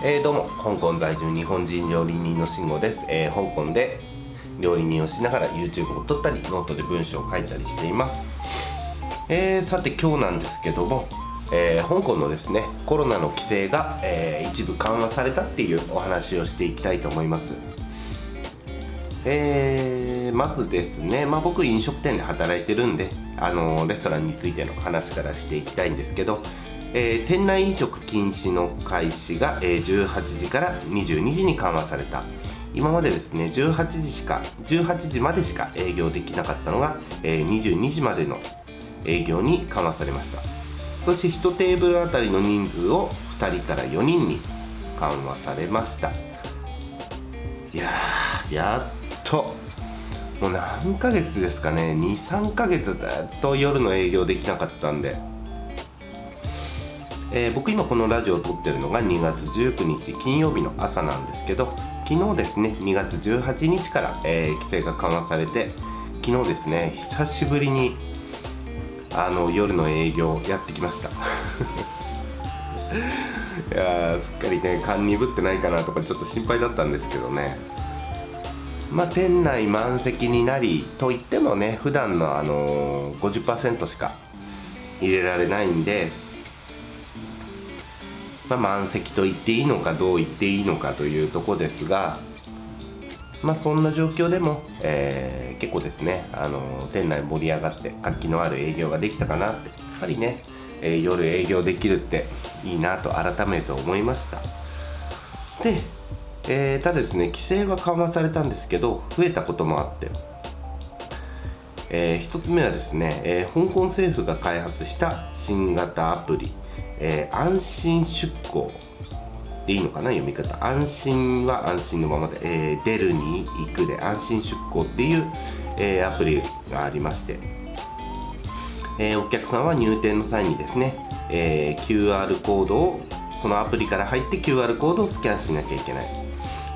えー、どうも香港在住日本人料理人の慎吾です、えー、香港で料理人をしながら YouTube を撮ったりノートで文章を書いたりしています、えー、さて今日なんですけども、え香港のですねコロナの規制が、え一部緩和されたっていうお話をしていきたいと思います。えー、まずですね、まあ、僕飲食店で働いてるんであのレストランについての話からしていきたいんですけどえー、店内飲食禁止の開始が、えー、18時から22時に緩和された。今までですね18時しか18時までしか営業できなかったのが、えー、22時までの営業に緩和されました。そして1テーブルあたりの人数を2人から4人に緩和されました。いややっと。もう何ヶ月ですかね。23ヶ月ずっと夜の営業できなかったんで。えー、僕今このラジオを撮ってるのが2月19日金曜日の朝なんですけど昨日ですね2月18日から、えー、規制が緩和されて昨日ですね久しぶりにあの夜の営業やってきました。いやすっかりね勘鈍ってないかなとかちょっと心配だったんですけどね。まあ店内満席になりといってもね普段のあのー、50%しか入れられないんでまあ、満席と言っていいのかどう言っていいのかというとこですが、まあ、そんな状況でも、えー、結構ですねあの店内盛り上がって活気のある営業ができたかなってやっぱりね、えー、夜営業できるっていいなと改めて思いました。で、えー、ただですね規制は緩和されたんですけど増えたこともあってえー、1つ目はですね、えー、香港政府が開発した新型アプリえー、安心出向でいいのかな読み方。安心は安心のままで、えー、出るに行くで安心出向っていう、え、アプリがありまして、え、お客さんは入店の際にですね、え QR コードをそのアプリから入って QR コードをスキャンしなきゃいけない。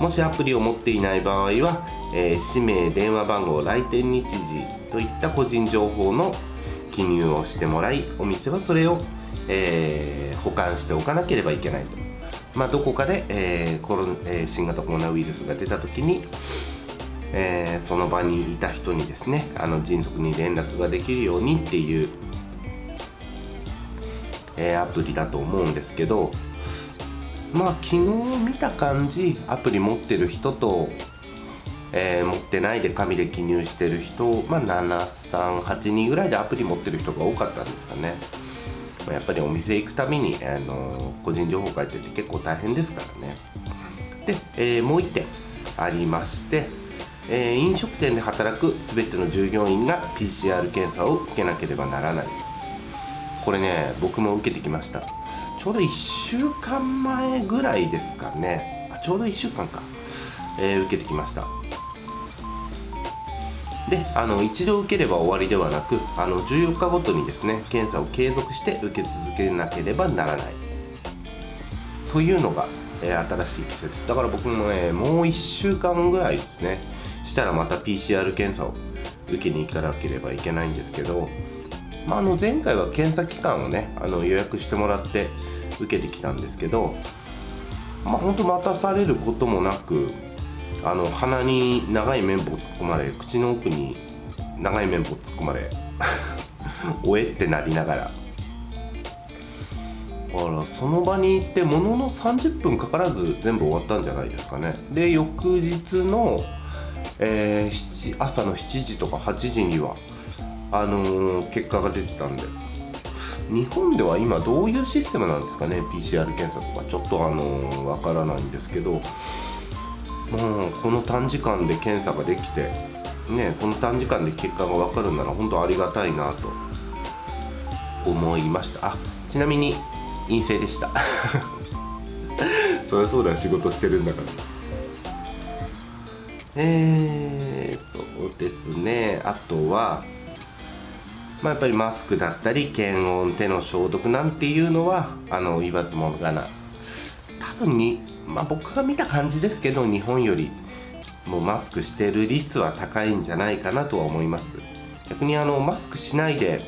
もしアプリを持っていない場合は、え氏名電話番号来店日時といった個人情報の記入をしてもらいお店はそれをえー、保管しておかなければいけないと、まあ、どこかで、えーコロえー、新型コロナウイルスが出た時に、えー、その場にいた人にですねあの迅速に連絡ができるようにっていう、えー、アプリだと思うんですけどまあ昨日見た感じアプリ持ってる人とえー、持ってないで紙で記入してる人、まあ、738人ぐらいでアプリ持ってる人が多かったんですかね。まやっぱりお店行くために、あの個人情報書いてて結構大変ですからねで、えー、もう1点ありまして、えー、飲食店で働く全ての従業員が PCR 検査を受けなければならないこれね僕も受けてきました。ちょうど1週間前ぐらいですかね。あちょうど1週間か、えー、受けてきました。であの一度受ければ終わりではなくあの14日ごとにですね検査を継続して受け続けなければならない。というのが、えー、新しい規制です。だから僕もねもう1週間ぐらいですねしたらまた PCR 検査を受けに行かなければいけないんですけど、まあ、あの前回は検査期間をねあの予約してもらって受けてきたんですけどまあ本当待たされることもなくあの鼻に長い綿棒突っ込まれ口の奥に長い綿棒突っ込まれ おえってなりながら。あらその場に行ってものの30分かからず全部終わったんじゃないですかね。で翌日の、えー、朝の7時とか8時にはあのー、結果が出てたんで。日本では今どういうシステムなんですかね PCR 検査とか。ちょっとあのー、わからないんですけど。もうこの短時間で検査ができて、ね、この短時間で結果が分かるなら本当ありがたいなと。思いました。あちなみに陰性でした。そりゃそうだ仕事してるんだから。えー、そうですね。あとはまあ、やっぱりマスクだったり検温手の消毒なんていうのはあの言わずもがな。多分にまあ、僕が見た感じですけど日本よりもうマスクしてる率は高いんじゃないかなとは思います。逆にあのマスクしないで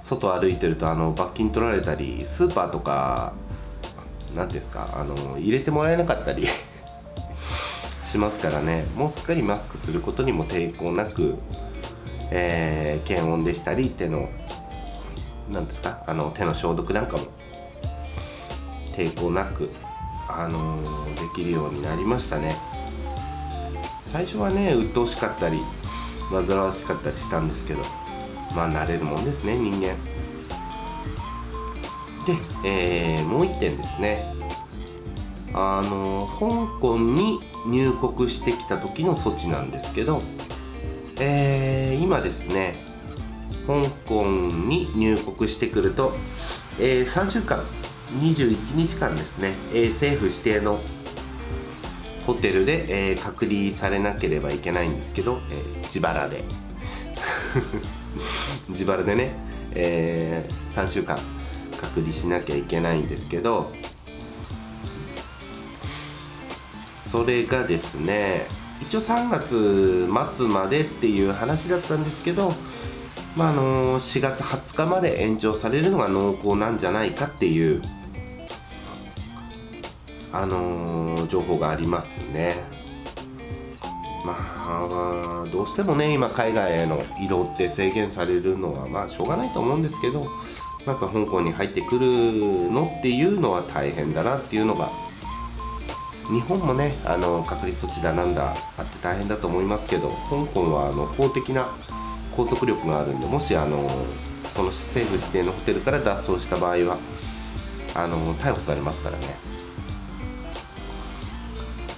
外歩いてるとあの罰金取られたりスーパーとか何ですかあの入れてもらえなかったり しますからね。もうすっかりマスクすることにも抵抗なく、えー、検温でしたり手の何ですかあの手の消毒なんかも抵抗なく、あのー、できるようになりましたね。最初はね鬱陶しかったり煩わしかったりしたんですけどまあ慣れるもんですね人間。で、えー、もう一点ですね。あの香港に入国してきた時の措置なんですけど、えー、今ですね香港に入国してくると、えー、3週間21日間ですね、えー、政府指定のホテルで、えー、隔離されなければいけないんですけど、えー、自腹で。自腹でね、えー、3週間隔離しなきゃいけないんですけどそれがですね一応3月末までっていう話だったんですけど、まあ、あの4月20日まで延長されるのが濃厚なんじゃないかっていう、あの、情報がありますね。まあどうしてもね今海外への移動って制限されるのはまあしょうがないと思うんですけどやっぱ香港に入ってくるのっていうのは大変だなっていうのが日本もねあの隔離措置だなんだあって大変だと思いますけど香港はあの法的な拘束力があるんでもしあのその政府指定のホテルから脱走した場合はあの逮捕されますからね。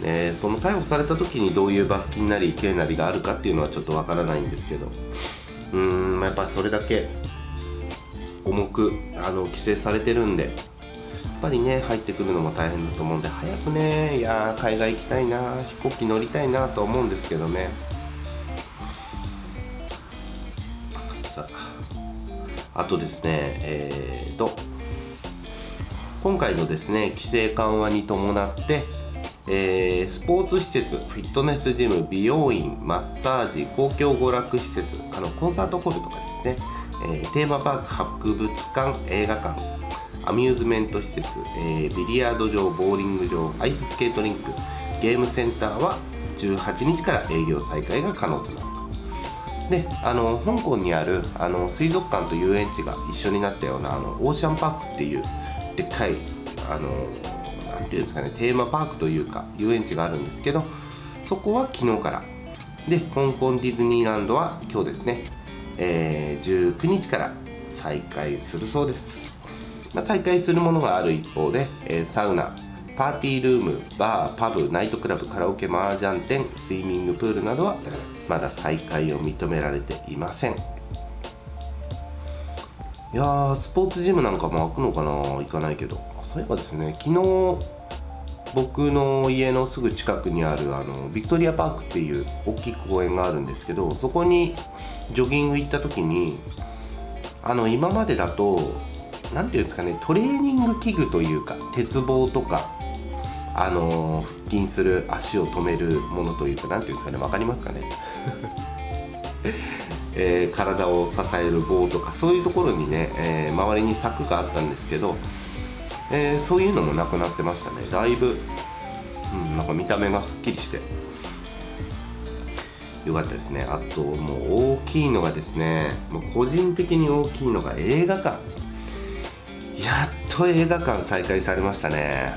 ねその逮捕された時にどういう罰金なり刑なりがあるかっていうのはちょっとわからないんですけどうーんやっぱりそれだけ重くあの規制されてるんでぱりね入ってくるのも大変だと思うんで早くねいや海外行きたいな飛行機乗りたいなと思うんですけどね。さああとですねえーと今回のですね規制緩和に伴ってえー、スポーツ施設フィットネスジム美容院マッサージ公共娯楽施設あのコンサートホールとかですねえー、テーマパーク博物館映画館アミューズメント施設、えー、ビリヤード場ボーリング場アイススケートリンクゲームセンターは18日から営業再開が可能となるとであの香港にあるあの水族館と遊園地が一緒になったようなあのオーシャンパークっていうでっかいあのなていうんですかねテーマパークというか遊園地があるんですけどそこは昨日から。で香港ディズニーランドは今日ですねえー、19日から再開するそうです、まあ、再開するものがある一方で、えー、サウナパーティールームバーパブナイトクラブカラオケマージャン店スイミングプールなどはまだ再開を認められていません。いやースポーツジムなんかも開くのかな行かないけど。そういえばですね昨日僕の家のすぐ近くにあるあのビクトリアパークっていう大きい公園があるんですけどそこにジョギング行った時にあの今までだと何ていうんですかねトレーニング器具というか鉄棒とかあの腹筋する足を止めるものというか何ていうんですかね分かりますかね？えー、体を支える棒とかそういうところにね、えー、周りに柵があったんですけどえー、そういうのもなくなってましたね。だいぶ、うん、なんか見た目がすっきりして。よかったですね。あともう大きいのがですねもう個人的に大きいのが映画館。やっと映画館再開されましたね。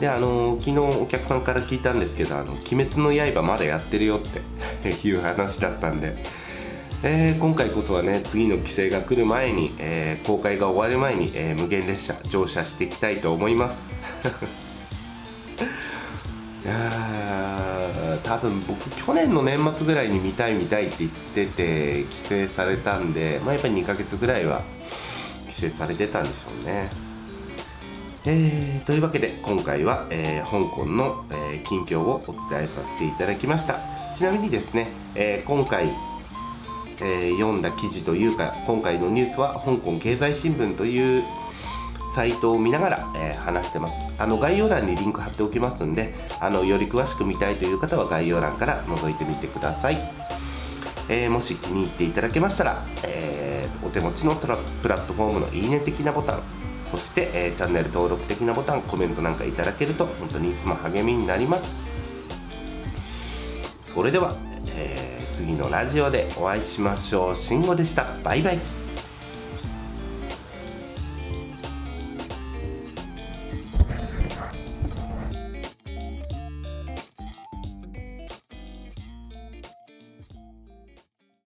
であの昨日お客さんから聞いたんですけど「あの鬼滅の刃」まだやってるよって いう話だったんで。えー、今回こそはね次の規制が来る前に、えー、公開が終わる前に、えー、無限列車乗車していきたいと思います。いや多分僕去年の年末ぐらいに見たい見たいって言ってて規制されたんで、まあ、やっぱり2ヶ月ぐらいは規制されてたんでしょうね。えー、というわけで今回は、えー、香港の、えー、近況をお伝えさせていただきました。ちなみにですね、え今回え、読んだ記事というか今回のニュースは香港経済新聞というサイトを見ながら、え、話してます。あの概要欄にリンク貼っておきますんであのより詳しく見たいという方は概要欄から覗いてみてください、え、もし気に入っていただけましたら、えお手持ちのプラットフォームのいいね的なボタンそして、えー、チャンネル登録的なボタンコメントなんかいただけると本当にいつも励みになります。それでは、えー、次のラジオでお会いしましょう。慎吾でした。バイバイ。